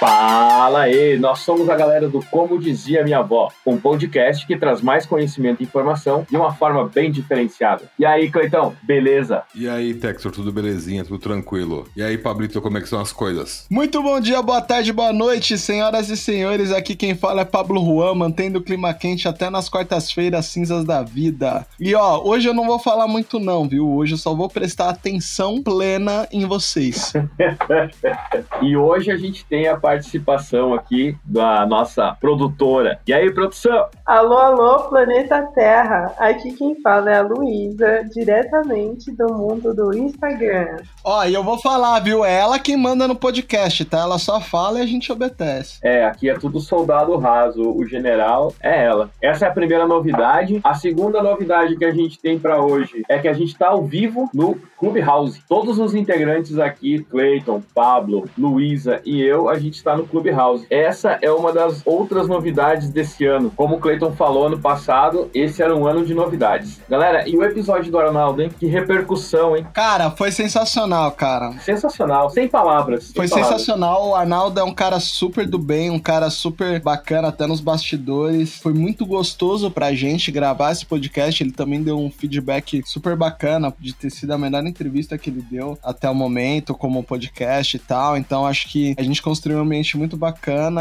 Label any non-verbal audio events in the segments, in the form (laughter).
把 Fala aí, nós somos a galera do Como Dizia Minha Avó, um podcast que traz mais conhecimento e informação de uma forma bem diferenciada. E aí, Cleitão, beleza? E aí, Textor, tudo belezinha, tudo tranquilo? E aí, Pablito, como é que são as coisas? Muito bom dia, boa tarde, boa noite, senhoras e senhores. Aqui quem fala é Pablo Juan, mantendo o clima quente até nas quartas-feiras cinzas da vida. E ó, hoje eu não vou falar muito não, viu? Hoje eu só vou prestar atenção plena em vocês. (laughs) e hoje a gente tem a participação aqui da nossa produtora. E aí, produção? Alô, alô, planeta Terra. Aqui quem fala é a Luísa, diretamente do mundo do Instagram. Ó, e eu vou falar, viu? É ela quem manda no podcast, tá? Ela só fala e a gente obedece. É, aqui é tudo soldado raso. O general é ela. Essa é a primeira novidade. A segunda novidade que a gente tem para hoje é que a gente tá ao vivo no Clubhouse. Todos os integrantes aqui, Clayton, Pablo, Luísa e eu, a gente está no Clubhouse. Essa é uma das outras novidades desse ano. Como o Clayton falou ano passado, esse era um ano de novidades. Galera, e o episódio do Arnaldo, hein? Que repercussão, hein? Cara, foi sensacional, cara. Sensacional, sem palavras. Sem foi palavras. sensacional. O Arnaldo é um cara super do bem, um cara super bacana, até nos bastidores. Foi muito gostoso pra gente gravar esse podcast. Ele também deu um feedback super bacana de ter sido a melhor entrevista que ele deu até o momento, como podcast e tal. Então acho que a gente construiu um ambiente muito bacana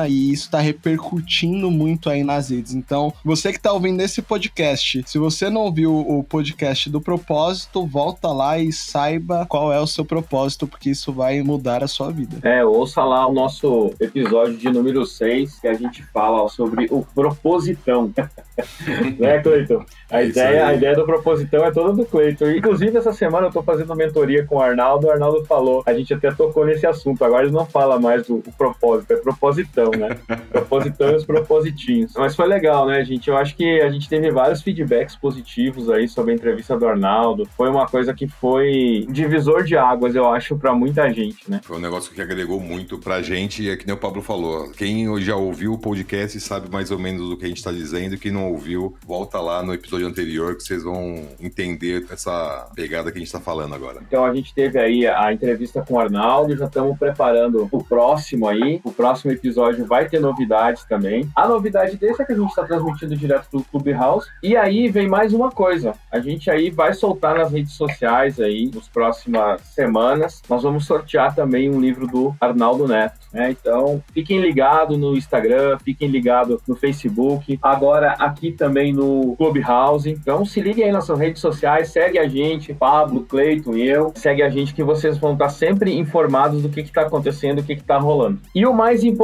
e isso tá repercutindo muito aí nas redes. Então, você que tá ouvindo esse podcast, se você não ouviu o podcast do propósito, volta lá e saiba qual é o seu propósito, porque isso vai mudar a sua vida. É, ouça lá o nosso episódio de número 6, que a gente fala sobre o propositão. (laughs) né, Cleiton? A ideia, a ideia do propositão é toda do Cleiton. Inclusive, essa semana eu tô fazendo mentoria com o Arnaldo. O Arnaldo falou, a gente até tocou nesse assunto. Agora ele não fala mais do propósito, é propositão, né? (laughs) propositão e os propositinhos. Mas foi legal, né, gente? Eu acho que a gente teve vários feedbacks positivos aí sobre a entrevista do Arnaldo. Foi uma coisa que foi um divisor de águas, eu acho, para muita gente, né? Foi um negócio que agregou muito pra gente e é que nem o Pablo falou. Quem já ouviu o podcast sabe mais ou menos do que a gente tá dizendo. Quem não ouviu, volta lá no episódio anterior que vocês vão entender essa pegada que a gente está falando agora. Então a gente teve aí a entrevista com o Arnaldo, já estamos preparando o próximo aí. O próximo episódio vai ter novidades também. A novidade desse é que a gente está transmitindo direto do Clubhouse. E aí vem mais uma coisa. A gente aí vai soltar nas redes sociais aí nas próximas semanas. Nós vamos sortear também um livro do Arnaldo Neto. Né? Então fiquem ligados no Instagram, fiquem ligados no Facebook. Agora aqui também no Clubhouse então se liguem aí nas suas redes sociais, segue a gente, Pablo, Cleiton e eu. Segue a gente que vocês vão estar sempre informados do que está acontecendo, o que está rolando. E o mais importante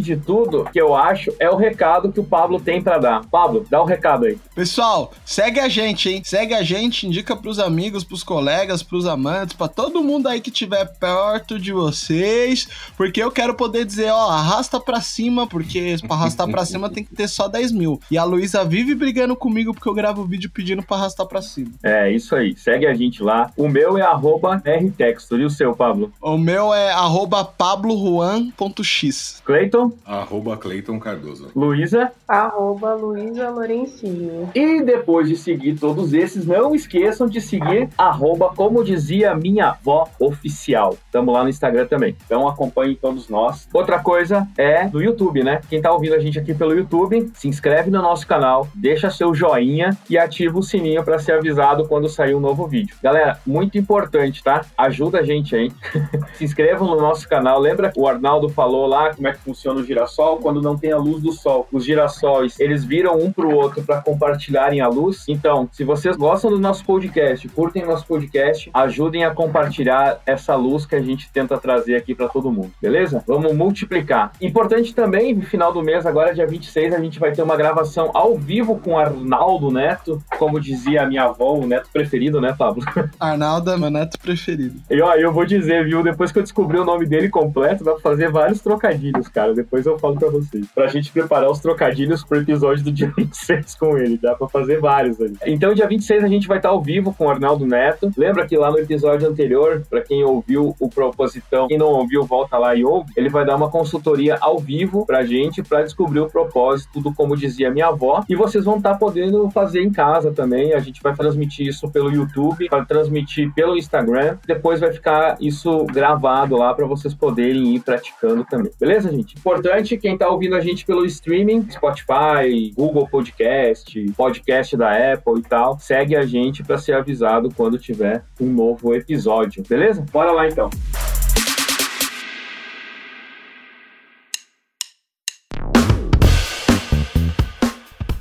de tudo, que eu acho, é o recado que o Pablo tem para dar. Pablo, dá o um recado aí. Pessoal, segue a gente, hein? Segue a gente, indica pros amigos, pros colegas, pros amantes, para todo mundo aí que estiver perto de vocês, porque eu quero poder dizer, ó, arrasta pra cima, porque pra arrastar pra cima tem que ter só 10 mil. E a Luísa vive brigando comigo porque eu gravo vídeo pedindo pra arrastar pra cima. É, isso aí. Segue a gente lá. O meu é arroba rtexto. E o seu, Pablo? O meu é arroba pablojuan.x. Cleiton? Arroba Cleiton Cardoso. Luísa? Arroba Luísa Lorencinho. E depois de seguir todos esses, não esqueçam de seguir arroba, como dizia minha avó, oficial. Tamo lá no Instagram também. Então acompanhem todos nós. Outra coisa é do YouTube, né? Quem tá ouvindo a gente aqui pelo YouTube, se inscreve no nosso canal, deixa seu joinha e ativa o sininho para ser avisado quando sair um novo vídeo. Galera, muito importante, tá? Ajuda a gente aí. (laughs) Se inscrevam no nosso canal. Lembra que o Arnaldo falou lá como é que funciona o girassol quando não tem a luz do sol? Os girassóis, eles viram um pro outro para compartilharem a luz. Então, se vocês gostam do nosso podcast, curtem o nosso podcast, ajudem a compartilhar essa luz que a gente tenta trazer aqui para todo mundo, beleza? Vamos multiplicar. Importante também, no final do mês, agora dia 26, a gente vai ter uma gravação ao vivo com o Arnaldo neto, como dizia a minha avó, o neto preferido, né, Pablo? (laughs) Arnaldo é meu neto preferido. E ó, eu vou dizer, viu, depois que eu descobri o nome dele completo, dá pra fazer vários trocadilhos, cara. Depois eu falo pra vocês. Pra gente preparar os trocadilhos pro episódio do dia (laughs) 26 com ele, dá pra fazer vários ali. Então, dia 26 a gente vai estar ao vivo com o Arnaldo Neto. Lembra que lá no episódio anterior, para quem ouviu o Propositão, quem não ouviu, volta lá e ouve, ele vai dar uma consultoria ao vivo pra gente para descobrir o propósito do Como Dizia Minha Avó. E vocês vão estar podendo fazer em casa também. A gente vai transmitir isso pelo YouTube, vai transmitir pelo Instagram. Depois vai ficar isso gravado lá para vocês poderem ir praticando também. Beleza, gente? Importante, quem tá ouvindo a gente pelo streaming, Spotify, Google Podcast, podcast da Apple e tal, segue a gente para ser avisado quando tiver um novo episódio. Beleza? Bora lá então.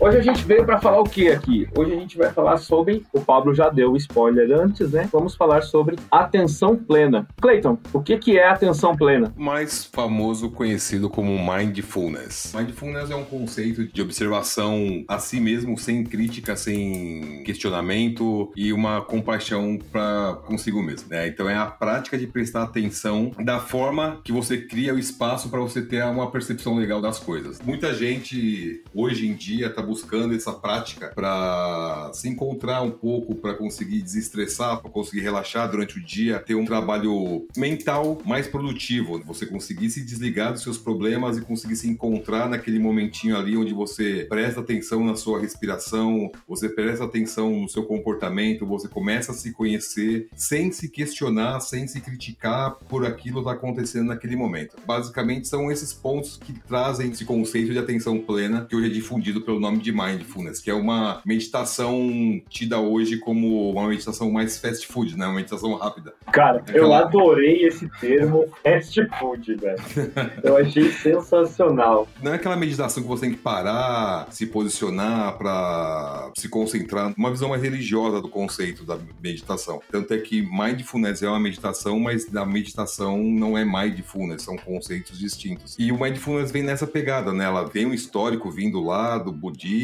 Hoje a gente veio para falar o que aqui? Hoje a gente vai falar sobre, o Pablo já deu o spoiler antes, né? Vamos falar sobre atenção plena. Clayton, o que que é atenção plena? Mais famoso conhecido como mindfulness. Mindfulness é um conceito de observação a si mesmo, sem crítica, sem questionamento e uma compaixão para consigo mesmo, né? Então é a prática de prestar atenção da forma que você cria o espaço para você ter uma percepção legal das coisas. Muita gente hoje em dia está essa prática para se encontrar um pouco, para conseguir desestressar, para conseguir relaxar durante o dia, ter um trabalho mental mais produtivo, você conseguir se desligar dos seus problemas e conseguir se encontrar naquele momentinho ali onde você presta atenção na sua respiração, você presta atenção no seu comportamento, você começa a se conhecer sem se questionar, sem se criticar por aquilo que está acontecendo naquele momento. Basicamente são esses pontos que trazem esse conceito de atenção plena que hoje é difundido pelo nome de mindfulness, que é uma meditação tida hoje como uma meditação mais fast food, né? Uma meditação rápida. Cara, é eu adorei esse termo (laughs) fast food, velho. Eu achei sensacional. Não é aquela meditação que você tem que parar, se posicionar para se concentrar, uma visão mais religiosa do conceito da meditação. Tanto é que mindfulness é uma meditação, mas da meditação não é mindfulness, são conceitos distintos. E o mindfulness vem nessa pegada, né? Ela vem um histórico vindo lá do budismo,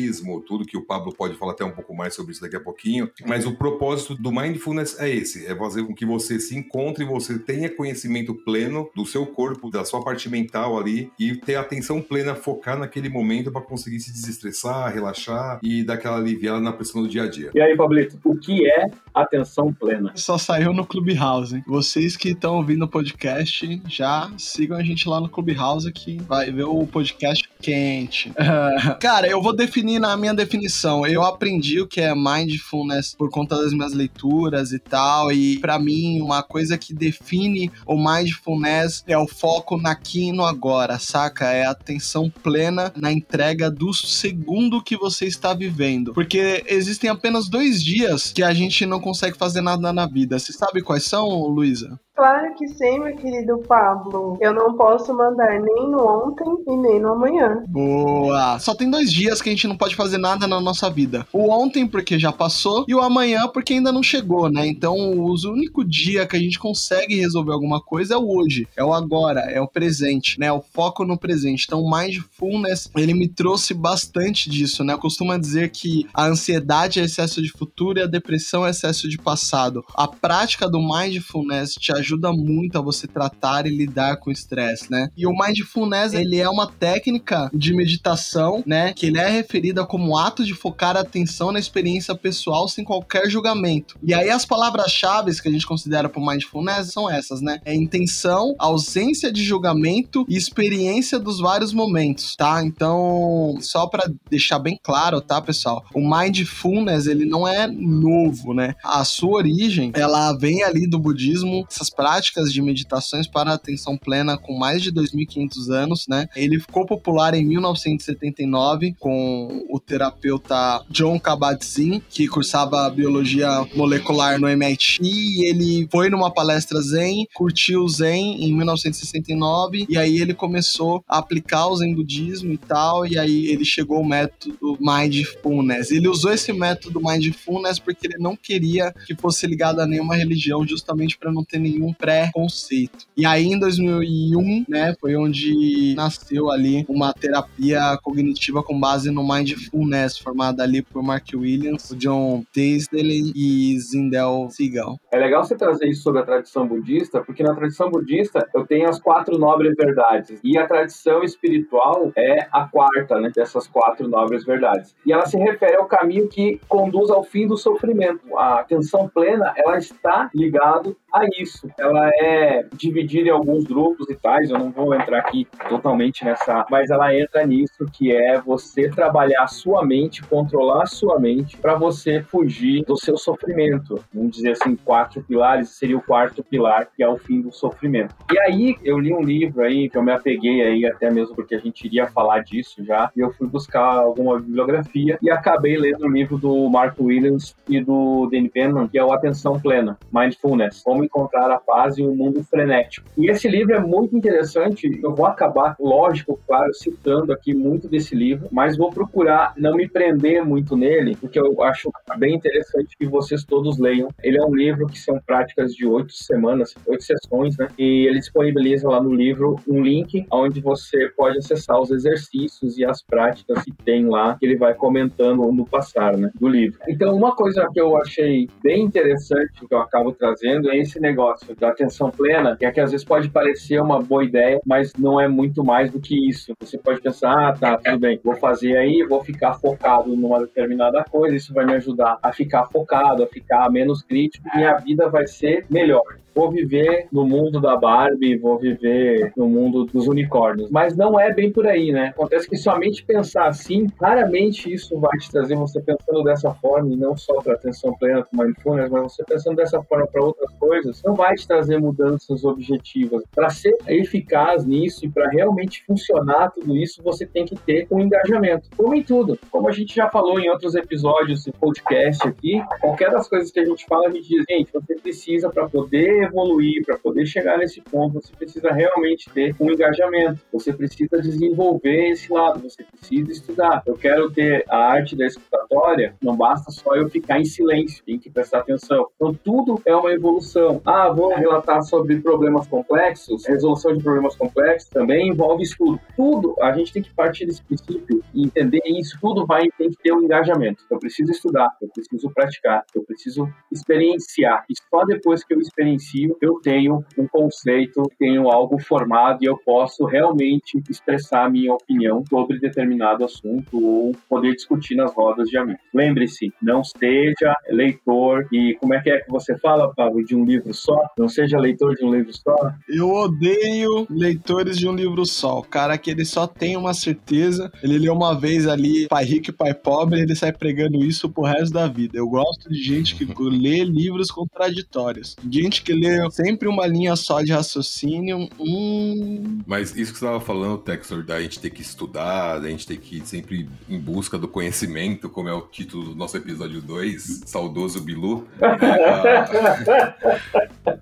tudo que o Pablo pode falar até um pouco mais sobre isso daqui a pouquinho. Mas o propósito do mindfulness é esse: é fazer com que você se encontre, você tenha conhecimento pleno do seu corpo, da sua parte mental ali e ter atenção plena, focar naquele momento para conseguir se desestressar, relaxar e dar aquela aliviada na pressão do dia a dia. E aí, Pablito, o que é atenção plena? Só saiu no Clubhouse. Vocês que estão ouvindo o podcast, já sigam a gente lá no Clubhouse que vai ver o podcast quente. (laughs) Cara, eu vou definir na minha definição. Eu aprendi o que é mindfulness por conta das minhas leituras e tal, e para mim uma coisa que define o mindfulness é o foco aqui e no agora, saca? É a atenção plena na entrega do segundo que você está vivendo. Porque existem apenas dois dias que a gente não consegue fazer nada na vida. Você sabe quais são, Luísa? Claro que sim, meu querido Pablo. Eu não posso mandar nem no ontem e nem no amanhã. Boa! Só tem dois dias que a gente não pode fazer nada na nossa vida. O ontem, porque já passou, e o amanhã, porque ainda não chegou, né? Então, o único dia que a gente consegue resolver alguma coisa é o hoje, é o agora, é o presente, né? O foco no presente. Então, o mindfulness, ele me trouxe bastante disso, né? Eu costumo dizer que a ansiedade é excesso de futuro e a depressão é excesso de passado. A prática do mindfulness te ajuda ajuda muito a você tratar e lidar com o estresse, né? E o mindfulness, ele é uma técnica de meditação, né, que ele é referida como ato de focar a atenção na experiência pessoal sem qualquer julgamento. E aí as palavras-chave que a gente considera para mindfulness são essas, né? É intenção, ausência de julgamento e experiência dos vários momentos, tá? Então, só para deixar bem claro, tá, pessoal? O mindfulness, ele não é novo, né? A sua origem, ela vem ali do budismo, essas práticas de meditações para atenção plena com mais de 2.500 anos, né? Ele ficou popular em 1979 com o terapeuta John Kabat-Zinn, que cursava biologia molecular no MIT, e ele foi numa palestra Zen, curtiu o Zen em 1969 e aí ele começou a aplicar o Zen budismo e tal, e aí ele chegou ao método Mindfulness. Ele usou esse método Mindfulness porque ele não queria que fosse ligado a nenhuma religião, justamente para não ter nenhum um pré-conceito. E aí, em 2001, né, foi onde nasceu ali uma terapia cognitiva com base no mindfulness, formada ali por Mark Williams, John Tasdale e Zindel Seagal. É legal você trazer isso sobre a tradição budista, porque na tradição budista eu tenho as quatro nobres verdades e a tradição espiritual é a quarta, né, dessas quatro nobres verdades. E ela se refere ao caminho que conduz ao fim do sofrimento. A atenção plena, ela está ligado a isso. Ela é dividida em alguns grupos e tais, eu não vou entrar aqui totalmente nessa, mas ela entra nisso que é você trabalhar a sua mente, controlar a sua mente para você fugir do seu sofrimento. Vamos dizer assim, quatro pilares, seria o quarto pilar, que é o fim do sofrimento. E aí eu li um livro aí que eu me apeguei aí até mesmo porque a gente iria falar disso já, e eu fui buscar alguma bibliografia e acabei lendo o livro do Mark Williams e do Danny Penman, que é o Atenção Plena, Mindfulness, como encontrar a paz em um mundo frenético. E esse livro é muito interessante, eu vou acabar, lógico, claro, citando aqui muito desse livro, mas vou procurar não me prender muito nele, porque eu acho bem interessante que vocês todos leiam. Ele é um livro que são práticas de oito semanas, oito sessões, né? E ele disponibiliza lá no livro um link onde você pode acessar os exercícios e as práticas que tem lá, que ele vai comentando no passar, né, do livro. Então, uma coisa que eu achei bem interessante, que eu acabo trazendo, é esse negócio da atenção plena, é que às vezes pode parecer uma boa ideia, mas não é muito mais do que isso. Você pode pensar, ah, tá, tudo bem, vou fazer aí, vou ficar focado numa determinada coisa, isso vai me ajudar a ficar focado, a ficar menos crítico, minha vida vai ser melhor vou viver no mundo da Barbie, vou viver no mundo dos unicórnios. Mas não é bem por aí, né? Acontece que somente pensar assim, raramente isso vai te trazer você pensando dessa forma, e não só para atenção plena com mindfulness, mas você pensando dessa forma para outras coisas, não vai trazer mudanças objetivas. Para ser eficaz nisso e para realmente funcionar tudo isso, você tem que ter um engajamento. Como em tudo. Como a gente já falou em outros episódios de podcast aqui, qualquer das coisas que a gente fala, a gente diz, gente, você precisa para poder evoluir, para poder chegar nesse ponto, você precisa realmente ter um engajamento. Você precisa desenvolver esse lado, você precisa estudar. Eu quero ter a arte da escutatória, não basta só eu ficar em silêncio, tem que prestar atenção. Então, tudo é uma evolução. Ah, vou relatar sobre problemas complexos, resolução de problemas complexos também envolve estudo. Tudo, a gente tem que partir desse princípio e entender isso, tudo vai tem que ter um engajamento. Eu preciso estudar, eu preciso praticar, eu preciso experienciar. E só depois que eu experiencio eu tenho um conceito, tenho algo formado e eu posso realmente expressar a minha opinião sobre determinado assunto ou poder discutir nas rodas de amigos. Lembre-se, não seja leitor e como é que é que você fala, Pablo, de um livro só? Não seja leitor de um livro só? Eu odeio leitores de um livro só. O cara que ele só tem uma certeza, ele lê uma vez ali Pai Rico e Pai Pobre, ele sai pregando isso pro resto da vida. Eu gosto de gente que (laughs) lê livros contraditórios. Gente que lê sempre uma linha só de raciocínio. Hum... Mas isso que você estava falando, Texor, da gente ter que estudar, da gente ter que ir sempre em busca do conhecimento, como é o título do nosso episódio 2, saudoso Bilu. É,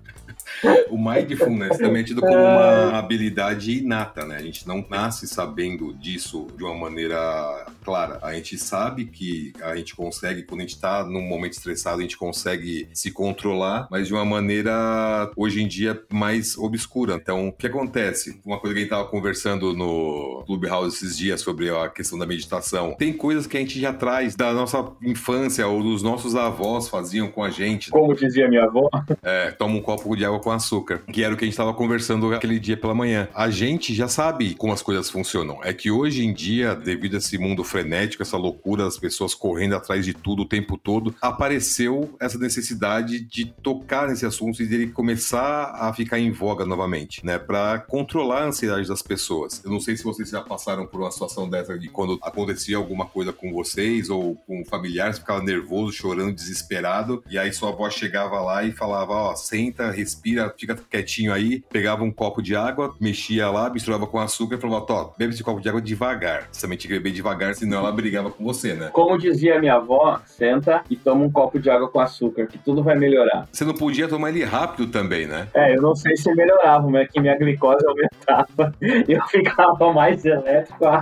(laughs) (laughs) o mindfulness também é tido como uma habilidade inata, né? A gente não nasce sabendo disso de uma maneira clara. A gente sabe que a gente consegue, quando a gente tá num momento estressado, a gente consegue se controlar, mas de uma maneira, hoje em dia, mais obscura. Então, o que acontece? Uma coisa que a gente tava conversando no Clubhouse esses dias sobre a questão da meditação. Tem coisas que a gente já traz da nossa infância ou dos nossos avós faziam com a gente. Como dizia minha avó. É, toma um copo de água com açúcar, que era o que a gente estava conversando aquele dia pela manhã. A gente já sabe como as coisas funcionam. É que hoje em dia, devido a esse mundo frenético, essa loucura das pessoas correndo atrás de tudo o tempo todo, apareceu essa necessidade de tocar nesse assunto e dele começar a ficar em voga novamente, né? Para controlar a ansiedade das pessoas. Eu não sei se vocês já passaram por uma situação dessa de quando acontecia alguma coisa com vocês ou com familiares, ficava nervoso, chorando, desesperado, e aí sua avó chegava lá e falava: Ó, senta, respira, fica quietinho aí, pegava um copo de água, mexia lá, misturava com açúcar e falava: Tó, bebe esse copo de água devagar. Você também tinha que beber devagar, senão ela brigava com você, né? Como dizia minha avó, senta e toma um copo de água com açúcar, que tudo vai melhorar. Você não podia tomar ele rápido também, né? É, eu não sei se melhorava, mas é que minha glicose aumentava e (laughs) eu ficava mais elétrico. Ai,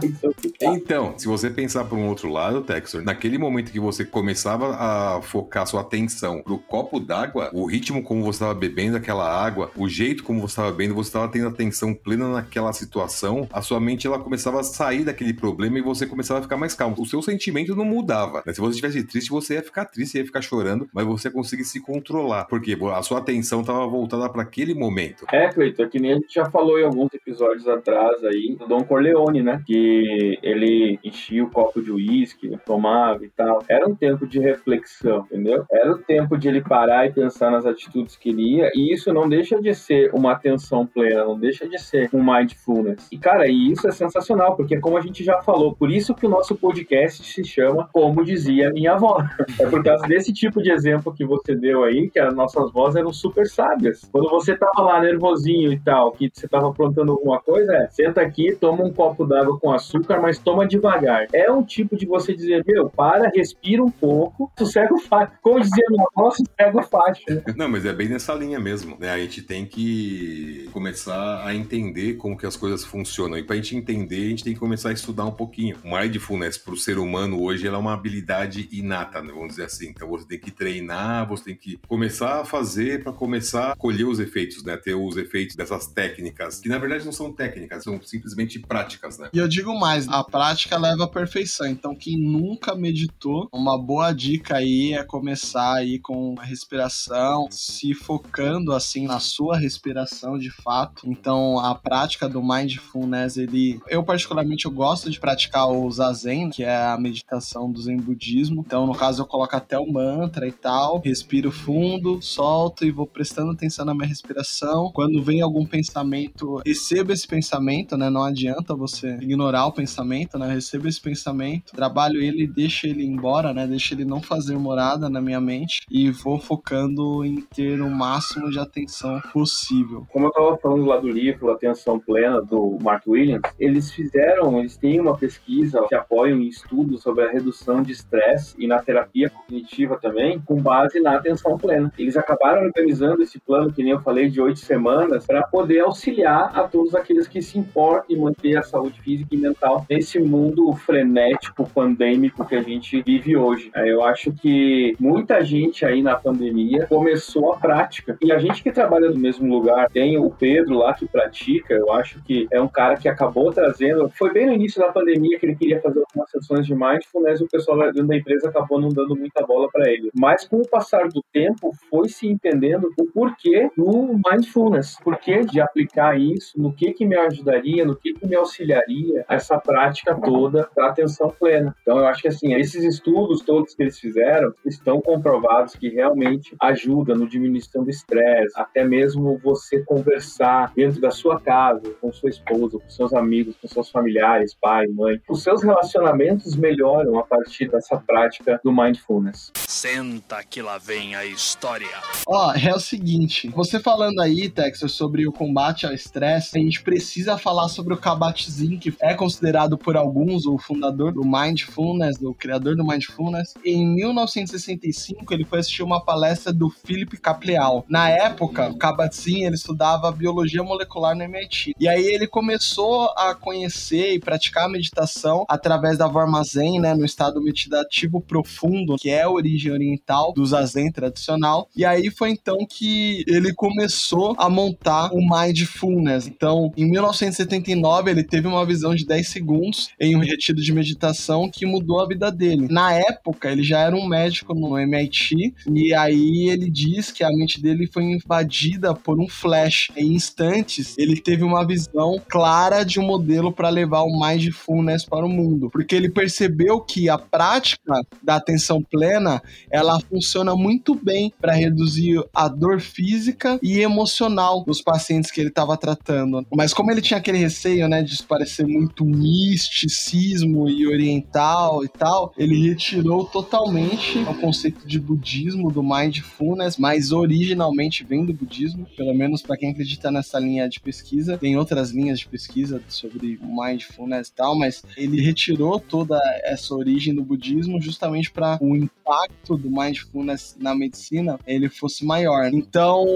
então, se você pensar por um outro lado, Texor, naquele momento que você começava a focar sua atenção pro copo d'água, o ritmo como você estava bebendo aquela aquela água, o jeito como você estava bebendo, você estava tendo atenção plena naquela situação, a sua mente ela começava a sair daquele problema e você começava a ficar mais calmo. O seu sentimento não mudava. Né? Se você estivesse triste, você ia ficar triste, ia ficar chorando, mas você conseguia se controlar, porque a sua atenção estava voltada para aquele momento. É, Cleiton, é que nem a gente já falou em alguns episódios atrás aí do Don Corleone, né? Que ele enchia o copo de uísque, tomava e tal. Era um tempo de reflexão, entendeu? Era o tempo de ele parar e pensar nas atitudes que ele ia, e isso não deixa de ser uma atenção plena, não deixa de ser um mindfulness. E, cara, e isso é sensacional, porque como a gente já falou, por isso que o nosso podcast se chama Como Dizia Minha Avó. É por causa desse tipo de exemplo que você deu aí, que as nossas vozes eram super sábias. Quando você tava lá nervosinho e tal, que você tava aprontando alguma coisa, é, senta aqui, toma um copo d'água com açúcar, mas toma devagar. É um tipo de você dizer, meu, para, respira um pouco, sossega o facho. Como dizia minha avó, sossega o facho. Não, mas é bem nessa linha mesmo, né? A gente tem que começar a entender como que as coisas funcionam. E pra gente entender, a gente tem que começar a estudar um pouquinho. O mindfulness pro ser humano hoje, ela é uma habilidade inata, né? vamos dizer assim. Então você tem que treinar, você tem que começar a fazer para começar a colher os efeitos, né? Ter os efeitos dessas técnicas, que na verdade não são técnicas, são simplesmente práticas, né? E eu digo mais, a prática leva à perfeição. Então quem nunca meditou, uma boa dica aí é começar aí com a respiração, se focando assim na sua respiração de fato. Então a prática do mindfulness, ele eu particularmente eu gosto de praticar o zazen, que é a meditação do zen budismo. Então no caso eu coloco até o mantra e tal, respiro fundo, solto e vou prestando atenção na minha respiração. Quando vem algum pensamento, receba esse pensamento, né? Não adianta você ignorar o pensamento, né? Receba esse pensamento, trabalho ele, deixa ele embora, né? Deixa ele não fazer morada na minha mente e vou focando em ter o máximo de atenção possível. Como eu estava falando lá do livro Atenção Plena do Mark Williams, eles fizeram, eles têm uma pesquisa que apoiam em estudos sobre a redução de estresse e na terapia cognitiva também, com base na atenção plena. Eles acabaram organizando esse plano, que nem eu falei, de oito semanas, para poder auxiliar a todos aqueles que se importam em manter a saúde física e mental nesse mundo frenético, pandêmico que a gente vive hoje. Eu acho que muita gente aí na pandemia começou a prática. E a gente que trabalha no mesmo lugar, tem o Pedro lá que pratica, eu acho que é um cara que acabou trazendo. Foi bem no início da pandemia que ele queria fazer algumas sessões de mindfulness e o pessoal da empresa acabou não dando muita bola para ele. Mas com o passar do tempo, foi se entendendo o porquê do mindfulness, porquê de aplicar isso, no que que me ajudaria, no que que me auxiliaria essa prática toda da atenção plena. Então eu acho que assim, esses estudos todos que eles fizeram estão comprovados que realmente ajuda no diminuição do estresse, até mesmo você conversar dentro da sua casa, com sua esposa, com seus amigos, com seus familiares, pai, mãe. Os seus relacionamentos melhoram a partir dessa prática do mindfulness. Senta que lá vem a história. Ó, é o seguinte, você falando aí, Texas, sobre o combate ao estresse, a gente precisa falar sobre o Kabat-Zinn, que é considerado por alguns o fundador do Mindfulness, o criador do Mindfulness. Em 1965, ele foi assistir uma palestra do Philip Kapleau. Na época, o Kabat-Zinn, ele estudava biologia molecular no MIT. E aí ele começou a conhecer e praticar a meditação através da forma Zen, né, no estado meditativo profundo, que é a origem oriental do Zazen tradicional. E aí foi então que ele começou a montar o Mindfulness. Então, em 1979, ele teve uma visão de 10 segundos em um retiro de meditação que mudou a vida dele. Na época, ele já era um médico no MIT e aí ele diz que a mente dele foi invadida por um flash. Em instantes, ele teve uma visão clara de um modelo para levar o mindfulness para o mundo, porque ele percebeu que a prática da atenção plena, ela funciona muito bem para reduzir a dor física e emocional dos pacientes que ele estava tratando. Mas como ele tinha aquele receio, né, de parecer muito misticismo e oriental e tal, ele retirou totalmente o conceito de budismo do mindfulness, mas originalmente vem do budismo, pelo menos para quem acredita nessa linha de pesquisa. Tem outras linhas de pesquisa sobre mindfulness e tal, mas ele retirou toda essa origem do budismo justamente para o impacto do mindfulness na medicina ele fosse maior. Então,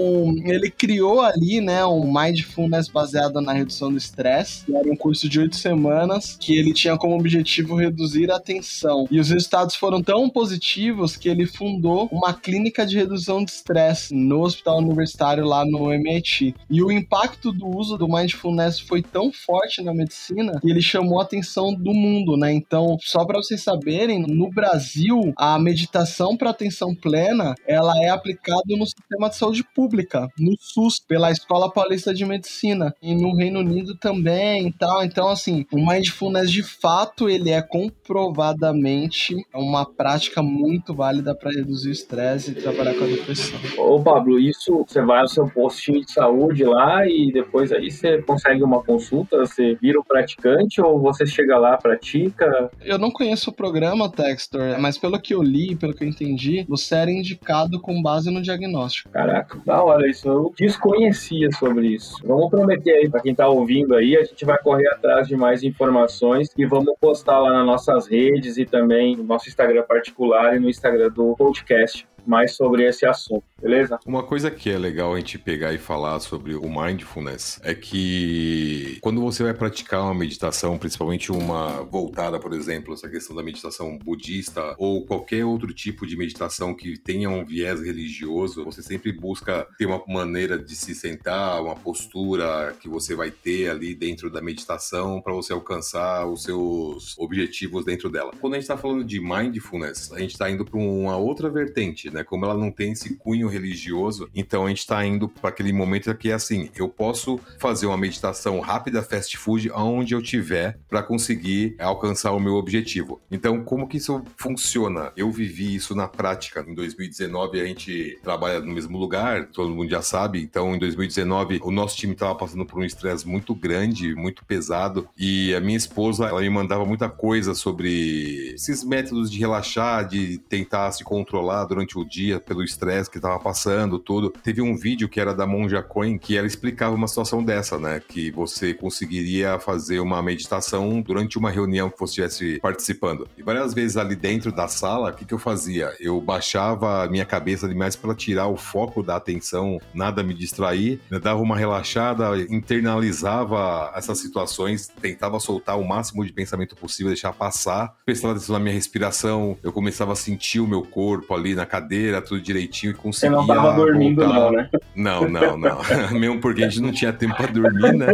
ele criou ali, né, um mindfulness baseado na redução do estresse, era um curso de oito semanas que ele tinha como objetivo reduzir a tensão. E os resultados foram tão positivos que ele fundou uma clínica de redução de estresse no Hospital universitário lá no MIT. E o impacto do uso do mindfulness foi tão forte na medicina que ele chamou a atenção do mundo, né? Então, só para vocês saberem, no Brasil, a meditação para atenção plena, ela é aplicada no sistema de saúde pública, no SUS, pela Escola Paulista de Medicina e no Reino Unido também, e tal. Então, assim, o mindfulness de fato, ele é comprovadamente uma prática muito válida para reduzir o estresse e trabalhar com a depressão. Ô, Pablo, isso você vai ao seu postinho de saúde lá e depois aí você consegue uma consulta, você vira o praticante ou você chega lá, pratica? Eu não conheço o programa, Textor, mas pelo que eu li, pelo que eu entendi, você era indicado com base no diagnóstico. Caraca, da hora isso. Eu desconhecia sobre isso. Vamos prometer aí, para quem tá ouvindo aí, a gente vai correr atrás de mais informações e vamos postar lá nas nossas redes e também no nosso Instagram particular e no Instagram do podcast mais sobre esse assunto, beleza? Uma coisa que é legal a gente pegar e falar sobre o mindfulness é que quando você vai praticar uma meditação, principalmente uma voltada, por exemplo, essa questão da meditação budista ou qualquer outro tipo de meditação que tenha um viés religioso, você sempre busca ter uma maneira de se sentar, uma postura que você vai ter ali dentro da meditação para você alcançar os seus objetivos dentro dela. Quando a gente está falando de mindfulness, a gente está indo para uma outra vertente, né? Como ela não tem esse cunho religioso, então a gente está indo para aquele momento que é assim, eu posso fazer uma meditação rápida, fast food, aonde eu tiver para conseguir alcançar o meu objetivo. Então, como que isso funciona? Eu vivi isso na prática. Em 2019 a gente trabalha no mesmo lugar, todo mundo já sabe. Então, em 2019 o nosso time estava passando por um estresse muito grande, muito pesado, e a minha esposa ela me mandava muita coisa sobre esses métodos de relaxar, de tentar se controlar durante o dia pelo estresse que tava passando, tudo. Teve um vídeo que era da Monja Coin que ela explicava uma situação dessa, né? Que você conseguiria fazer uma meditação durante uma reunião que você estivesse participando. E várias vezes ali dentro da sala, o que, que eu fazia? Eu baixava a minha cabeça demais para tirar o foco da atenção, nada me distrair, né? dava uma relaxada, internalizava essas situações, tentava soltar o máximo de pensamento possível, deixar passar, prestava atenção na minha respiração, eu começava a sentir o meu corpo ali na cadeira cadeira, tudo direitinho e conseguia. Você não tava dormindo, voltar. não, né? Não, não, não. (laughs) Mesmo porque a gente não tinha tempo pra dormir, né?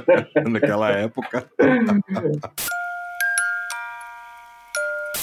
(laughs) Naquela época. (laughs)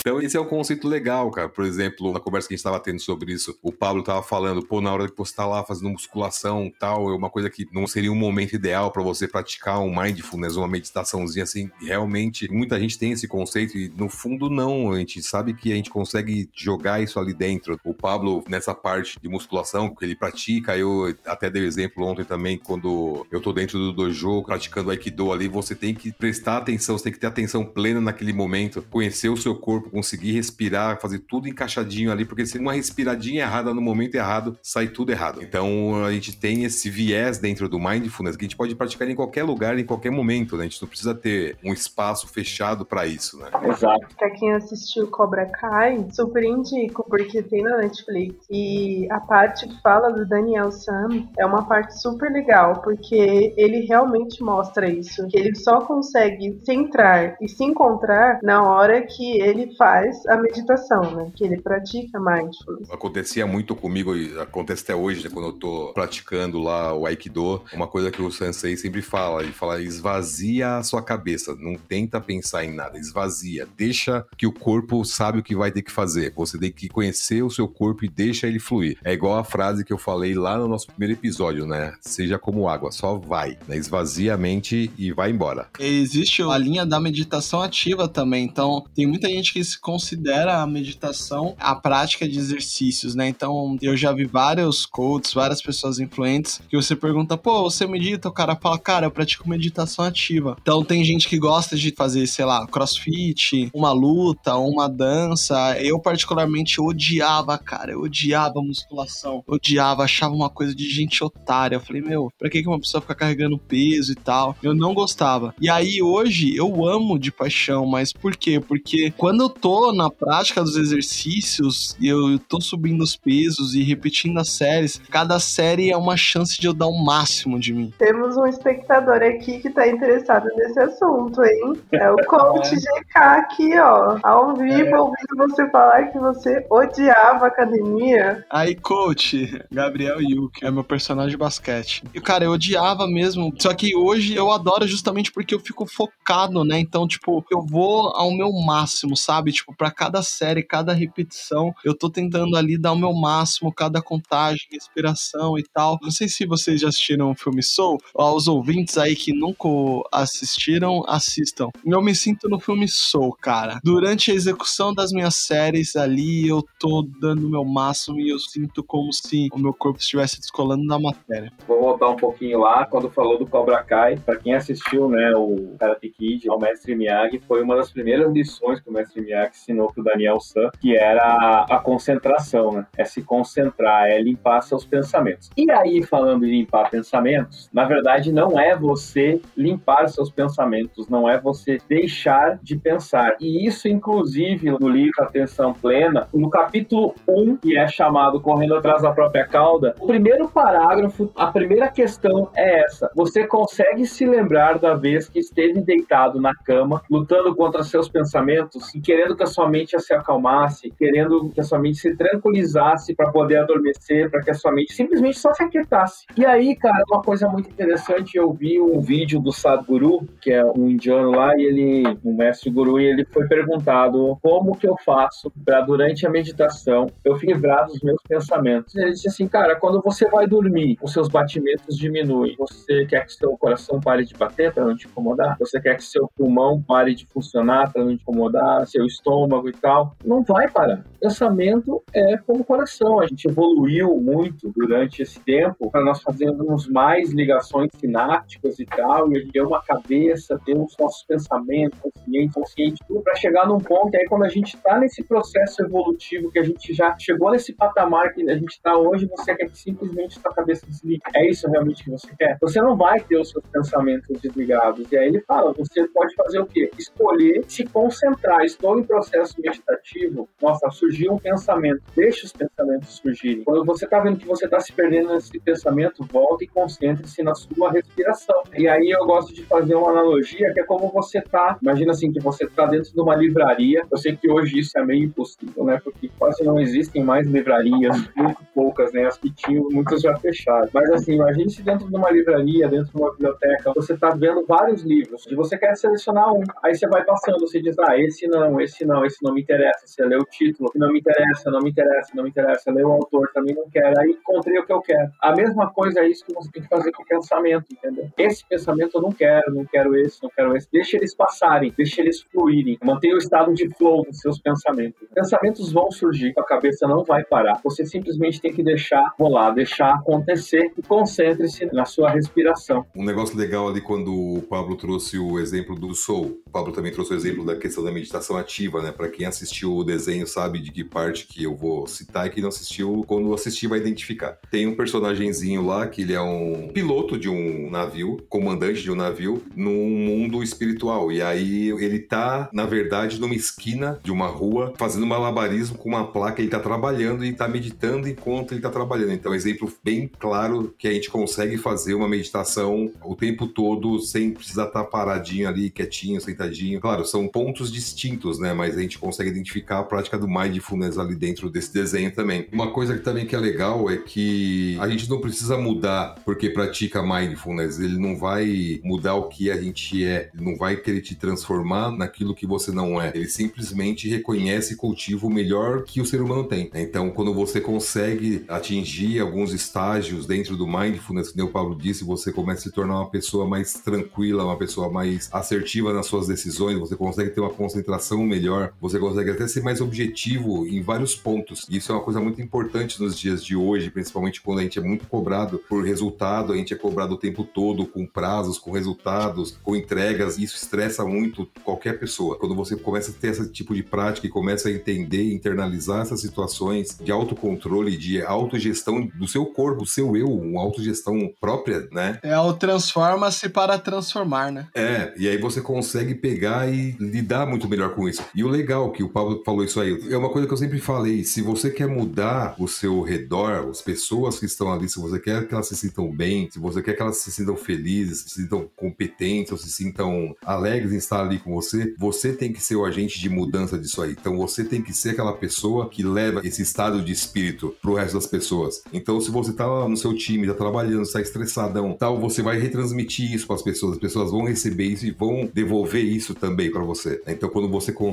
Então, esse é um conceito legal, cara. Por exemplo, na conversa que a gente estava tendo sobre isso, o Pablo estava falando, pô, na hora que você tá lá fazendo musculação tal, é uma coisa que não seria um momento ideal para você praticar um mindfulness, uma meditaçãozinha assim. Realmente, muita gente tem esse conceito e no fundo não. A gente sabe que a gente consegue jogar isso ali dentro. O Pablo, nessa parte de musculação que ele pratica, eu até dei exemplo ontem também, quando eu tô dentro do dojo praticando Aikido ali, você tem que prestar atenção, você tem que ter atenção plena naquele momento, conhecer o seu corpo, conseguir respirar, fazer tudo encaixadinho ali, porque se uma respiradinha errada no momento errado, sai tudo errado. Então a gente tem esse viés dentro do mindfulness que a gente pode praticar em qualquer lugar, em qualquer momento, né? A gente não precisa ter um espaço fechado para isso, né? Exato. Pra quem assistiu Cobra Kai, super indico, porque tem na Netflix. E a parte que fala do Daniel Sam é uma parte super legal, porque ele realmente mostra isso. Que ele só consegue centrar e se encontrar na hora que ele faz a meditação, né? Que ele pratica mindfulness. Acontecia muito comigo e acontece até hoje, né, quando eu tô praticando lá o Aikido, uma coisa que o sensei sempre fala, ele fala esvazia a sua cabeça, não tenta pensar em nada, esvazia, deixa que o corpo sabe o que vai ter que fazer. Você tem que conhecer o seu corpo e deixa ele fluir. É igual a frase que eu falei lá no nosso primeiro episódio, né? Seja como água, só vai, né? Esvazia a mente e vai embora. Existe a linha da meditação ativa também, então tem muita gente que se considera a meditação a prática de exercícios, né? Então, eu já vi vários coaches, várias pessoas influentes que você pergunta, pô, você medita? O cara fala, cara, eu pratico meditação ativa. Então, tem gente que gosta de fazer, sei lá, crossfit, uma luta, uma dança. Eu, particularmente, odiava, cara, eu odiava musculação, odiava, achava uma coisa de gente otária. Eu falei, meu, pra que uma pessoa fica carregando peso e tal? Eu não gostava. E aí, hoje, eu amo de paixão, mas por quê? Porque quando eu tô na prática dos exercícios e eu, eu tô subindo os pesos e repetindo as séries, cada série é uma chance de eu dar o máximo de mim. Temos um espectador aqui que tá interessado nesse assunto, hein? É o (laughs) coach GK aqui, ó. Ao vivo, ouvindo você falar que você odiava academia. Aí, coach, Gabriel Yuki, é meu personagem de basquete. E, cara, eu odiava mesmo. Só que hoje eu adoro justamente porque eu fico focado, né? Então, tipo, eu vou ao meu máximo, sabe? Tipo, para cada série, cada repetição, eu tô tentando ali dar o meu máximo, cada contagem, respiração e tal. Não sei se vocês já assistiram o filme Soul. Aos ouvintes aí que nunca assistiram, assistam. Eu me sinto no filme Soul, cara. Durante a execução das minhas séries ali, eu tô dando o meu máximo e eu sinto como se o meu corpo estivesse descolando da matéria. Vou voltar um pouquinho lá, quando falou do Cobra Kai. Pra quem assistiu, né, o Karate Kid, ao mestre Miyagi, foi uma das primeiras lições que o mestre Miyagi ensinou pro Daniel San, que era a concentração, né? É se concentrar, é limpar seus pensamentos. E aí, falando em limpar pensamentos, na verdade não é você limpar seus pensamentos, não é você deixar de pensar. E isso, inclusive, no livro Atenção Plena, no capítulo 1, que é chamado Correndo Atrás da Própria Cauda, o primeiro parágrafo, a primeira questão é essa. Você consegue se lembrar da vez que esteve deitado na cama, lutando contra seus pensamentos e querendo que a sua mente se acalmasse, querendo que a sua mente se tranquilizasse para poder adormecer, para que a sua mente simplesmente só se aquietasse. E aí, cara, uma coisa muito interessante, eu vi um vídeo do Sadhguru, que é um indiano lá, e ele, um mestre guru, e ele foi perguntado como que eu faço para durante a meditação eu livrar dos meus pensamentos. Ele disse assim, cara, quando você vai dormir, os seus batimentos diminuem. Você quer que seu coração pare de bater para não te incomodar? Você quer que seu pulmão pare de funcionar para não te incomodar? Seu estômago e tal? Não vai parar. Pensamento é como coração. A gente evoluiu muito durante esse tempo nós fazermos mais ligações sinápticas e tal, e a gente tem uma cabeça, tem os nossos pensamentos, consciente, consciente, tudo para chegar num ponto. Aí, quando a gente está nesse processo evolutivo, que a gente já chegou nesse patamar que a gente está hoje, você quer que simplesmente sua cabeça desligue. É isso realmente que você quer? Você não vai ter os seus pensamentos desligados. E aí ele fala: você pode fazer o quê? Escolher se concentrar. Estou processo meditativo. Nossa, surgiu um pensamento. Deixe os pensamentos surgirem. Quando você está vendo que você está se perdendo nesse pensamento, volte e concentre-se na sua respiração. E aí eu gosto de fazer uma analogia que é como você tá. Imagina assim que você está dentro de uma livraria. Eu sei que hoje isso é meio impossível, né? Porque quase não existem mais livrarias, (laughs) muito poucas, né? As que tinham, muitas já fecharam. Mas assim, imagine se dentro de uma livraria, dentro de uma biblioteca, você está vendo vários livros e você quer selecionar um. Aí você vai passando, você diz, ah, esse não, esse não, esse não me interessa. Você lê o título, não me interessa, não me interessa, não me interessa. Lê o autor, também não quero. Aí encontrei o que eu quero. A mesma coisa é isso que você tem que fazer com o pensamento, entendeu? Esse pensamento eu não quero, não quero esse, não quero esse. Deixa eles passarem, deixa eles fluírem. Mantenha o estado de flow dos seus pensamentos. Pensamentos vão surgir, a cabeça não vai parar. Você simplesmente tem que deixar rolar, deixar acontecer e concentre-se na sua respiração. Um negócio legal ali quando o Pablo trouxe o exemplo do Soul. O Pablo também trouxe o exemplo da questão da meditação ativa, né? Para quem assistiu o desenho sabe de que parte que eu vou citar e quem não assistiu, quando assistir vai identificar. Tem um personagemzinho lá que ele é um piloto de um navio, comandante de um navio, num mundo espiritual. E aí ele tá, na verdade, numa esquina de uma rua, fazendo malabarismo com uma placa. Ele tá trabalhando e tá meditando enquanto ele tá trabalhando. Então, exemplo bem claro que a gente consegue fazer uma meditação o tempo todo sem precisar estar tá paradinho ali, quietinho, sentadinho. Claro, são pontos distintos, né? Mas a gente consegue identificar a prática do mindfulness ali dentro desse desenho também. Uma coisa que também que é legal é que a gente não precisa mudar porque pratica mindfulness. Ele não vai mudar o que a gente é. Ele não vai querer te transformar naquilo que você não é. Ele simplesmente reconhece e cultiva o melhor que o ser humano tem. Então, quando você consegue atingir alguns estágios dentro do mindfulness, como o Pablo disse, você começa a se tornar uma pessoa mais tranquila, uma pessoa mais assertiva nas suas decisões, você consegue ter uma concentração melhor, você consegue até ser mais objetivo em vários pontos. E isso é uma coisa muito importante nos dias de hoje, principalmente quando a gente é muito cobrado por resultado, a gente é cobrado o tempo todo com prazos, com resultados, com entregas, isso estressa muito qualquer pessoa. Quando você começa a ter esse tipo de prática e começa a entender internalizar essas situações de autocontrole, de autogestão do seu corpo, do seu eu, uma autogestão própria, né? É o transforma-se para transformar, né? É, e aí você consegue pegar e lidar muito melhor com isso. E o legal que o Pablo falou isso aí, é uma coisa que eu sempre falei, se você quer mudar o seu redor, as pessoas que estão ali, se você quer que elas se sintam bem, se você quer que elas se sintam felizes, se sintam competentes, ou se sintam alegres em estar ali com você, você tem que ser o agente de mudança disso aí. Então você tem que ser aquela pessoa que leva esse estado de espírito pro resto das pessoas. Então se você tá lá no seu time, tá trabalhando, está estressadão, tal, você vai retransmitir isso para as pessoas. As pessoas vão receber isso e vão devolver isso também para você. Então quando você consegue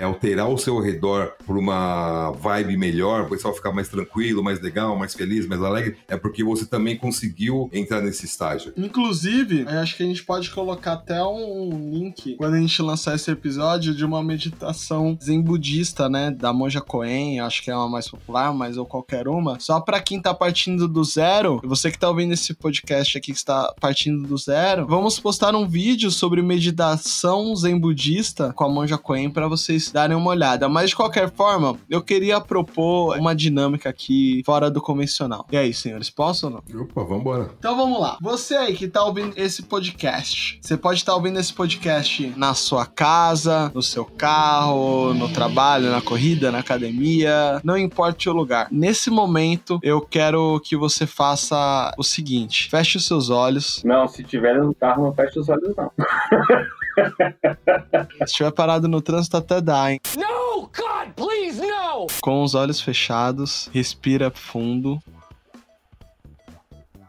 alterar o seu redor por uma vibe melhor, o pessoal ficar mais tranquilo, mais legal, mais feliz, mais alegre, é porque você também conseguiu entrar nesse estágio. Inclusive, acho que a gente pode colocar até um link quando a gente lançar esse episódio de uma meditação zen budista, né, da Monja Coen, acho que é uma mais popular, mas ou qualquer uma, só para quem tá partindo do zero, você que tá ouvindo esse podcast aqui que está partindo do zero, vamos postar um vídeo sobre meditação zen budista com a Monja Coen para vocês darem uma olhada. Mas de qualquer forma, eu queria propor uma dinâmica aqui fora do convencional. E aí, senhores, posso ou não? Opa, vambora. Então vamos lá. Você aí que tá ouvindo esse podcast, você pode estar tá ouvindo esse podcast na sua casa, no seu carro, no trabalho, na corrida, na academia, não importa o lugar. Nesse momento, eu quero que você faça o seguinte: feche os seus olhos. Não, se tiver no carro, não feche os olhos, não. (laughs) (laughs) Se estiver parado no trânsito, até dá, hein? No, God, please, no! Com os olhos fechados, respira fundo.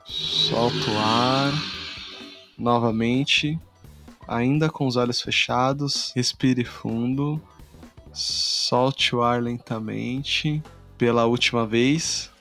Solta o ar. Novamente. Ainda com os olhos fechados, respire fundo. Solte o ar lentamente. Pela última vez.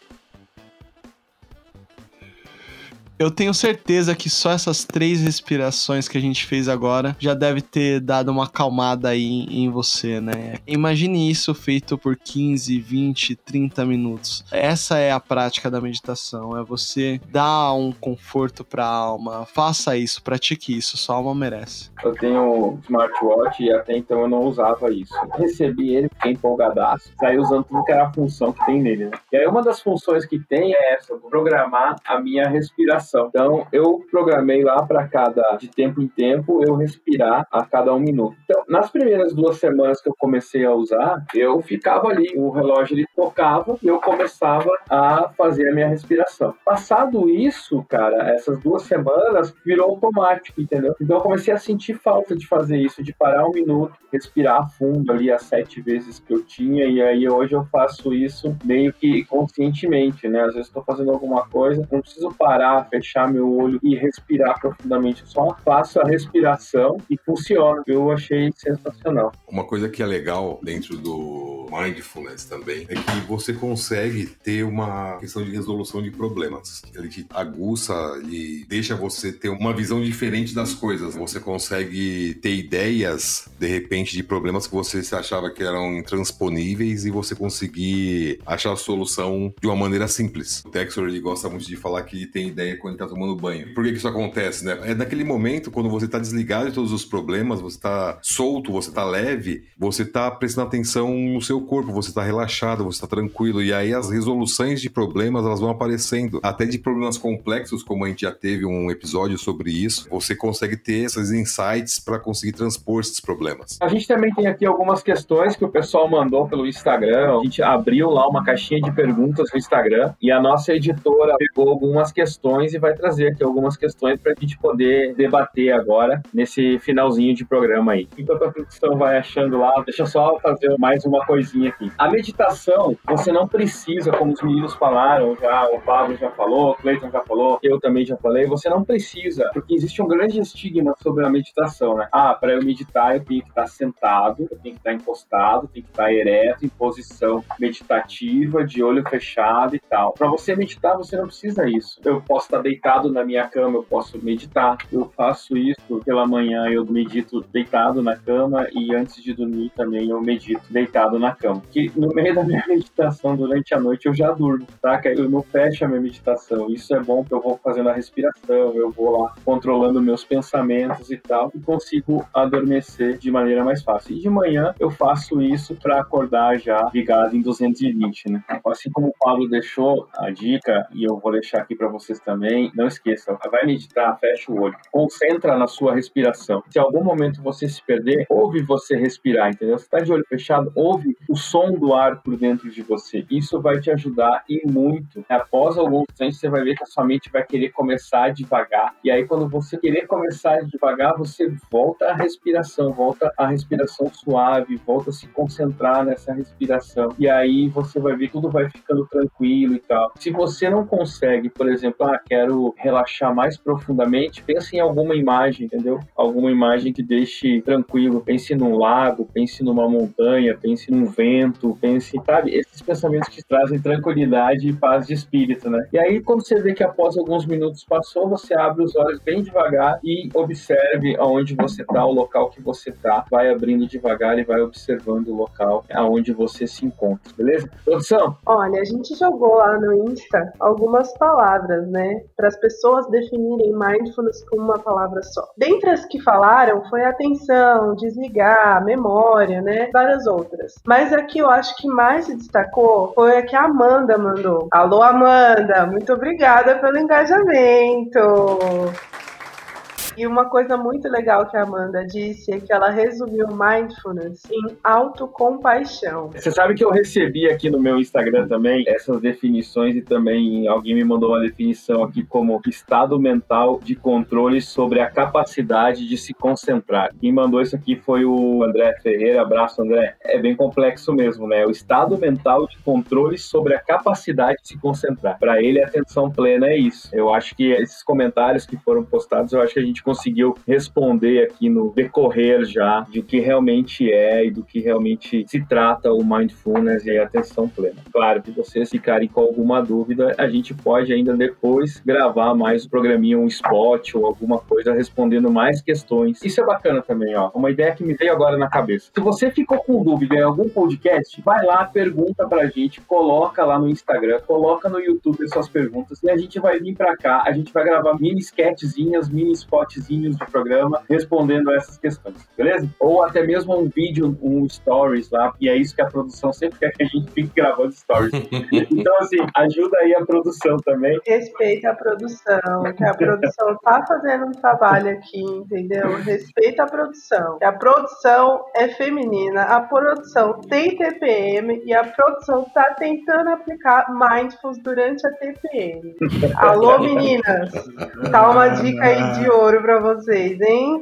Eu tenho certeza que só essas três respirações que a gente fez agora já deve ter dado uma acalmada aí em você, né? Imagine isso feito por 15, 20, 30 minutos. Essa é a prática da meditação, é você dar um conforto para a alma. Faça isso, pratique isso, sua alma merece. Eu tenho smartwatch e até então eu não usava isso. Recebi ele, fiquei empolgadaço, saí usando tudo que era a função que tem nele, né? E aí uma das funções que tem é essa, programar a minha respiração então, eu programei lá para cada, de tempo em tempo, eu respirar a cada um minuto. Então, nas primeiras duas semanas que eu comecei a usar, eu ficava ali, o relógio ele tocava e eu começava a fazer a minha respiração. Passado isso, cara, essas duas semanas virou automático, entendeu? Então, eu comecei a sentir falta de fazer isso, de parar um minuto, respirar fundo ali as sete vezes que eu tinha, e aí hoje eu faço isso meio que conscientemente, né? Às vezes estou fazendo alguma coisa, não preciso parar, fechar meu olho e respirar profundamente. Eu só faço a respiração e funciona. Eu achei sensacional. Uma coisa que é legal dentro do mindfulness também é que você consegue ter uma questão de resolução de problemas. Ele te aguça e deixa você ter uma visão diferente das coisas. Você consegue ter ideias, de repente, de problemas que você achava que eram intransponíveis e você conseguir achar a solução de uma maneira simples. O Texor ele gosta muito de falar que tem ideia quando tá tomando banho. Por que, que isso acontece, né? É naquele momento, quando você tá desligado de todos os problemas, você tá solto, você tá leve, você tá prestando atenção no seu corpo, você tá relaxado, você tá tranquilo. E aí as resoluções de problemas, elas vão aparecendo. Até de problemas complexos, como a gente já teve um episódio sobre isso, você consegue ter esses insights para conseguir transpor esses problemas. A gente também tem aqui algumas questões que o pessoal mandou pelo Instagram. A gente abriu lá uma caixinha de perguntas no Instagram e a nossa editora pegou algumas questões e vai trazer aqui algumas questões para a gente poder debater agora nesse finalzinho de programa aí. Enquanto a produção vai achando lá, deixa eu só fazer mais uma coisinha aqui. A meditação, você não precisa, como os meninos falaram, já o Pablo já falou, o Cleiton já falou, eu também já falei, você não precisa, porque existe um grande estigma sobre a meditação, né? Ah, para eu meditar eu tenho que estar sentado, eu tenho que estar encostado, tenho que estar ereto, em posição meditativa, de olho fechado e tal. Para você meditar, você não precisa isso. Eu posso estar deitado na minha cama, eu posso meditar. Eu faço isso pela manhã, eu medito deitado na cama e antes de dormir também eu medito deitado na cama. cama. Que no meio da minha (laughs) meditação durante a noite eu já durmo, tá? Que eu não fecho a minha meditação. Isso é bom porque eu vou fazendo a respiração, eu vou lá controlando meus pensamentos e tal, e consigo adormecer de maneira mais fácil. E de manhã eu faço isso para acordar já ligado em 220, né? Assim como o Pablo deixou a dica, e eu vou deixar aqui para vocês também, não esqueça, vai meditar, fecha o olho, concentra na sua respiração. Se algum momento você se perder, ouve você respirar, entendeu? Você está de olho fechado, ouve o som do ar por dentro de você. Isso vai te ajudar e muito. Após alguns instantes, você vai ver que a sua mente vai querer começar devagar. E aí, quando você querer começar devagar, você volta à respiração, volta à respiração suave, volta a se concentrar nessa respiração. E aí você vai ver que tudo vai ficando tranquilo e tal. Se você não consegue, por exemplo, ah, quero relaxar mais profundamente, pense em alguma imagem, entendeu? Alguma imagem que deixe tranquilo. Pense num lago, pense numa montanha, pense num vento, pense, sabe? Esses pensamentos que trazem tranquilidade e paz de espírito, né? E aí, quando você vê que após alguns minutos passou, você abre os olhos bem devagar e observe aonde você está, o local que você está. Vai abrindo devagar e vai observando o local aonde você se encontra, beleza? Produção? Olha, a gente jogou lá no Insta algumas palavras, né? Para as pessoas definirem mindfulness com uma palavra só. Dentre as que falaram foi atenção, desligar, memória, né? Várias outras. Mas a que eu acho que mais se destacou foi a que a Amanda mandou. Alô, Amanda, muito obrigada pelo engajamento. E uma coisa muito legal que a Amanda disse é que ela resumiu mindfulness em autocompaixão. Você sabe que eu recebi aqui no meu Instagram também essas definições e também alguém me mandou uma definição aqui como estado mental de controle sobre a capacidade de se concentrar. Quem mandou isso aqui foi o André Ferreira. Abraço, André. É bem complexo mesmo, né? O estado mental de controle sobre a capacidade de se concentrar. Para ele, atenção plena é isso. Eu acho que esses comentários que foram postados, eu acho que a gente conseguiu responder aqui no decorrer já de que realmente é e do que realmente se trata o mindfulness e a atenção plena. Claro que vocês ficarem com alguma dúvida, a gente pode ainda depois gravar mais um programinha, um spot ou alguma coisa respondendo mais questões. Isso é bacana também, ó. Uma ideia que me veio agora na cabeça. Se você ficou com dúvida em algum podcast, vai lá, pergunta pra gente, coloca lá no Instagram, coloca no YouTube suas perguntas e a gente vai vir pra cá, a gente vai gravar mini sketchzinhas, mini spots spotzinhos do programa respondendo a essas questões, beleza? Ou até mesmo um vídeo, um stories lá, e é isso que a produção sempre quer que a gente fique gravando stories. (laughs) então, assim, ajuda aí a produção também. Respeita a produção, que a produção tá fazendo um trabalho aqui, entendeu? Respeita a produção. A produção é feminina, a produção tem TPM e a produção tá tentando aplicar mindfulness durante a TPM. (laughs) Alô, meninas! Tá uma dica aí de ouro para vocês, hein?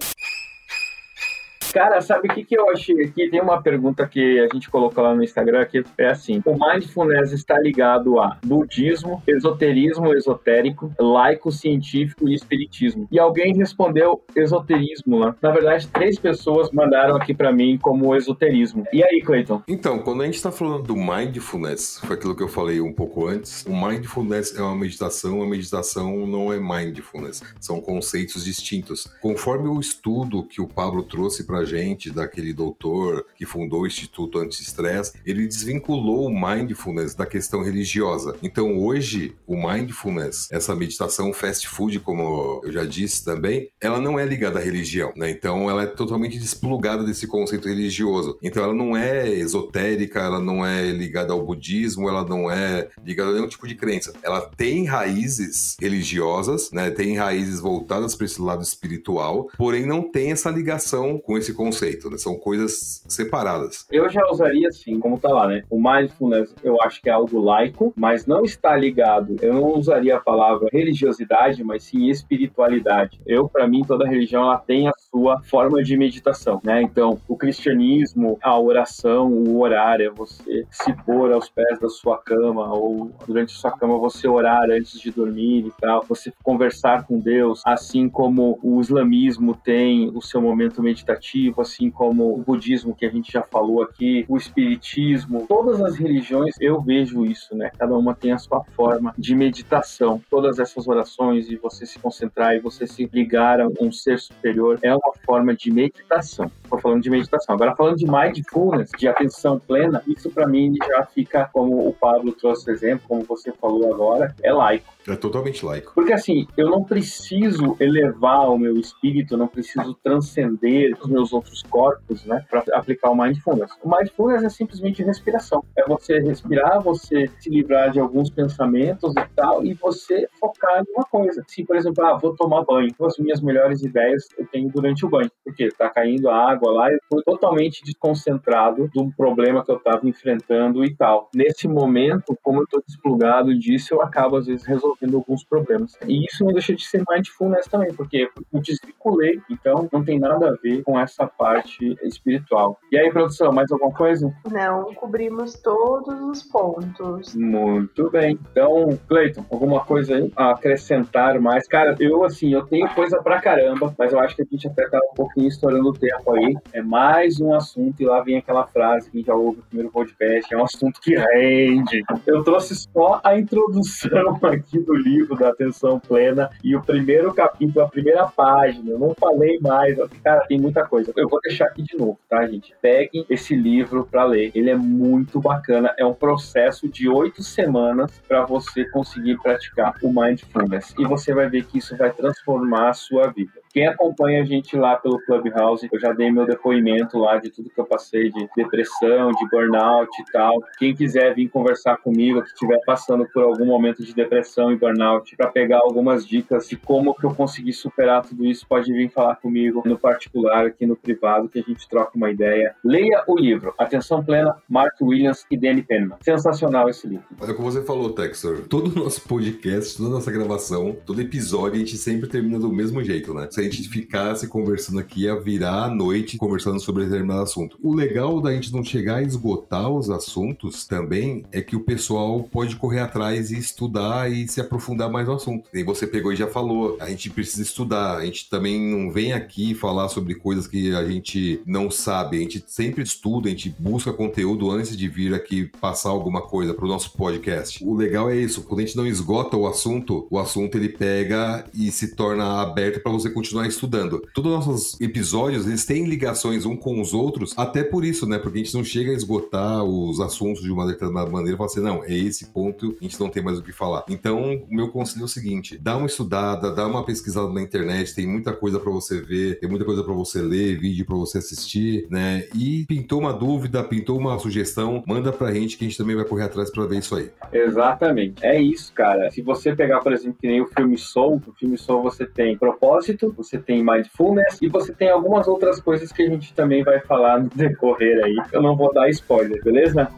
Cara, sabe o que, que eu achei aqui? Tem uma pergunta que a gente colocou lá no Instagram que é assim: o mindfulness está ligado a budismo, esoterismo esotérico, laico científico e espiritismo. E alguém respondeu esoterismo lá. Na verdade, três pessoas mandaram aqui para mim como esoterismo. E aí, Cleiton? Então, quando a gente está falando do mindfulness, foi aquilo que eu falei um pouco antes. O mindfulness é uma meditação, a meditação não é mindfulness, são conceitos distintos. Conforme o estudo que o Pablo trouxe para gente, daquele doutor que fundou o Instituto Anti-Stress, ele desvinculou o mindfulness da questão religiosa. Então hoje, o mindfulness, essa meditação fast food, como eu já disse também, ela não é ligada à religião, né? Então ela é totalmente desplugada desse conceito religioso. Então ela não é esotérica, ela não é ligada ao budismo, ela não é ligada a nenhum tipo de crença. Ela tem raízes religiosas, né? Tem raízes voltadas para esse lado espiritual, porém não tem essa ligação com esse esse conceito, né? São coisas separadas. Eu já usaria assim, como tá lá, né? O mindfulness eu acho que é algo laico, mas não está ligado. Eu não usaria a palavra religiosidade, mas sim espiritualidade. Eu, para mim, toda religião ela tem a sua forma de meditação, né? Então, o cristianismo, a oração, o orar é você se pôr aos pés da sua cama ou durante a sua cama você orar antes de dormir e tal, você conversar com Deus, assim como o islamismo tem o seu momento meditativo assim como o budismo que a gente já falou aqui, o espiritismo, todas as religiões eu vejo isso, né? Cada uma tem a sua forma de meditação. Todas essas orações e você se concentrar e você se ligar a um ser superior é uma forma de meditação. Estou falando de meditação. Agora, falando de mindfulness, de atenção plena, isso para mim já fica, como o Pablo trouxe exemplo, como você falou agora, é laico. É totalmente laico. Porque assim, eu não preciso elevar o meu espírito, eu não preciso transcender os meus outros corpos, né, para aplicar o mindfulness. O mindfulness é simplesmente respiração. É você respirar, você se livrar de alguns pensamentos e tal, e você focar em uma coisa. Se, por exemplo, ah, vou tomar banho. As minhas melhores ideias eu tenho durante o banho. Porque tá caindo a água lá, eu tô totalmente desconcentrado de um problema que eu tava enfrentando e tal. Nesse momento, como eu tô desplugado disso, eu acabo às vezes resolvendo alguns problemas. E isso não deixa de ser mindfulness também, porque eu desvinculei, então não tem nada a ver com essa parte espiritual. E aí, produção, mais alguma coisa? Não, cobrimos todos os pontos. Muito bem. Então, Cleiton, alguma coisa aí a acrescentar mais? Cara, eu assim, eu tenho coisa pra caramba, mas eu acho que a gente até tá um pouquinho estourando o tempo aí. É mais um assunto, e lá vem aquela frase que já ouve no primeiro podcast, é um assunto que rende. Eu trouxe só a introdução (laughs) aqui do livro da Atenção Plena e o primeiro capítulo, a primeira página. Eu não falei mais. Cara, tem muita coisa. Eu vou deixar aqui de novo, tá, gente? Peguem esse livro para ler. Ele é muito bacana. É um processo de oito semanas para você conseguir praticar o mindfulness. E você vai ver que isso vai transformar a sua vida. Quem acompanha a gente lá pelo Clubhouse, eu já dei meu depoimento lá de tudo que eu passei de depressão, de burnout e tal. Quem quiser vir conversar comigo, que estiver passando por algum momento de depressão e burnout, para pegar algumas dicas de como que eu consegui superar tudo isso, pode vir falar comigo no particular, aqui no privado, que a gente troca uma ideia. Leia o livro Atenção Plena, Mark Williams e Danny Penman. Sensacional esse livro. Olha como você falou, Texor. Todo o nosso podcast, toda a nossa gravação, todo episódio, a gente sempre termina do mesmo jeito, né? A gente ficasse conversando aqui, ia virar a noite conversando sobre determinado assunto. O legal da gente não chegar a esgotar os assuntos também é que o pessoal pode correr atrás e estudar e se aprofundar mais no assunto. E você pegou e já falou, a gente precisa estudar, a gente também não vem aqui falar sobre coisas que a gente não sabe, a gente sempre estuda, a gente busca conteúdo antes de vir aqui passar alguma coisa para o nosso podcast. O legal é isso, quando a gente não esgota o assunto, o assunto ele pega e se torna aberto para você continuar estudando. Todos os nossos episódios, eles têm ligações um com os outros, até por isso, né? Porque a gente não chega a esgotar os assuntos de uma determinada maneira e fala assim, não, é esse ponto, a gente não tem mais o que falar. Então, o meu conselho é o seguinte, dá uma estudada, dá uma pesquisada na internet, tem muita coisa para você ver, tem muita coisa para você ler, vídeo para você assistir, né? E pintou uma dúvida, pintou uma sugestão, manda pra gente que a gente também vai correr atrás para ver isso aí. Exatamente. É isso, cara. Se você pegar, por exemplo, que nem o filme Soul, o filme Soul você tem propósito, você tem mindfulness e você tem algumas outras coisas que a gente também vai falar no decorrer aí. Eu não vou dar spoiler, beleza?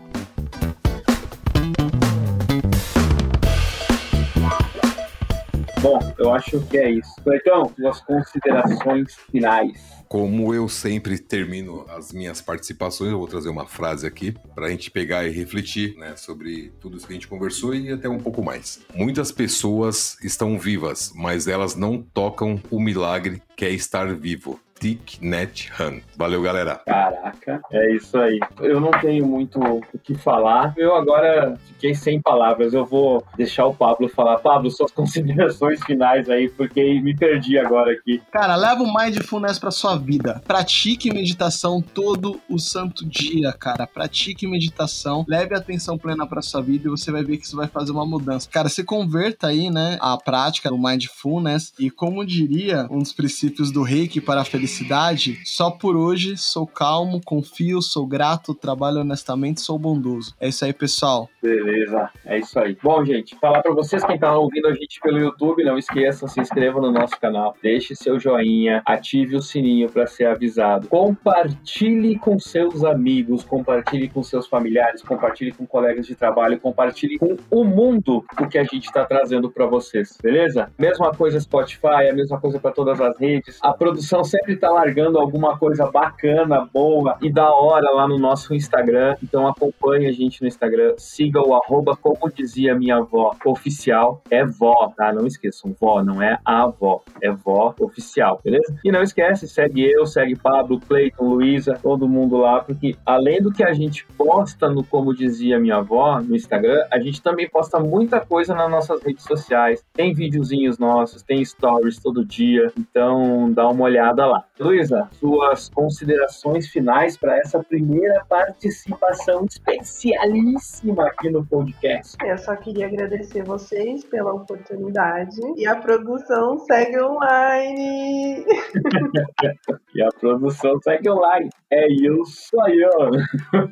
Bom, eu acho que é isso. Então, suas considerações finais. Como eu sempre termino as minhas participações, eu vou trazer uma frase aqui para a gente pegar e refletir né, sobre tudo isso que a gente conversou e até um pouco mais. Muitas pessoas estão vivas, mas elas não tocam o milagre que é estar vivo. Thich Nhat Han. Valeu, galera. Caraca, é isso aí. Eu não tenho muito o que falar. Eu agora fiquei sem palavras. Eu vou deixar o Pablo falar. Pablo, suas (laughs) considerações finais aí, porque me perdi agora aqui. Cara, leva o Mindfulness pra sua vida. Pratique meditação todo o santo dia, cara. Pratique meditação. Leve a atenção plena pra sua vida e você vai ver que isso vai fazer uma mudança. Cara, se converta aí, né, a prática do Mindfulness e como diria um dos princípios do Reiki para a felicidade felicidade, só por hoje sou calmo, confio, sou grato, trabalho honestamente, sou bondoso. É isso aí, pessoal. Beleza, é isso aí. Bom, gente, falar para vocês quem tá ouvindo a gente pelo YouTube, não esqueçam, se inscreva no nosso canal, deixe seu joinha, ative o sininho para ser avisado. Compartilhe com seus amigos, compartilhe com seus familiares, compartilhe com colegas de trabalho, compartilhe com o mundo o que a gente está trazendo para vocês, beleza? Mesma coisa Spotify, a mesma coisa para todas as redes. A produção sempre tá largando alguma coisa bacana, boa e da hora lá no nosso Instagram. Então acompanhe a gente no Instagram, siga o arroba, como dizia minha avó, oficial. É vó, tá? Não esqueçam, vó, não é a avó, é vó oficial, beleza? E não esquece, segue eu, segue Pablo, Cleiton, Luísa, todo mundo lá, porque além do que a gente posta no Como Dizia Minha Avó, no Instagram, a gente também posta muita coisa nas nossas redes sociais. Tem videozinhos nossos, tem stories todo dia, então dá uma olhada lá. Luísa, suas considerações finais para essa primeira participação especialíssima aqui no podcast. Eu só queria agradecer vocês pela oportunidade e a produção segue online. (laughs) e a produção segue online. É isso aí, ó.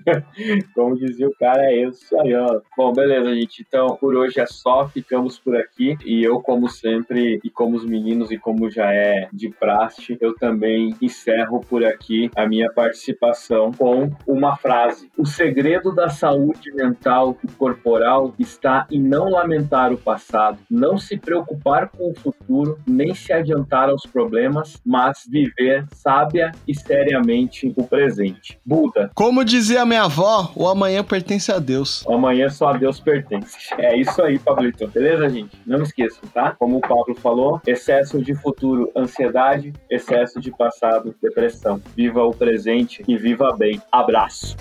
(laughs) Como dizia o cara, é isso aí, ó. Bom, beleza, gente. Então, por hoje é só. Ficamos por aqui. E eu, como sempre, e como os meninos, e como já é de praxe, eu também encerro por aqui a minha participação com uma frase. O segredo da saúde mental e corporal está em não lamentar o passado, não se preocupar com o futuro, nem se adiantar aos problemas, mas viver sábia e seriamente o presente. Buda. Como dizia minha avó, o amanhã pertence a Deus. O amanhã só a Deus pertence. (laughs) É isso aí, Pablito. Beleza, gente? Não esqueçam, tá? Como o Pablo falou, excesso de futuro, ansiedade, excesso de passado, depressão. Viva o presente e viva bem. Abraço.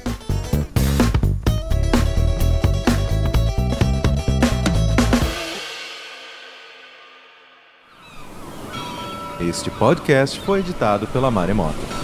Este podcast foi editado pela Maremoto.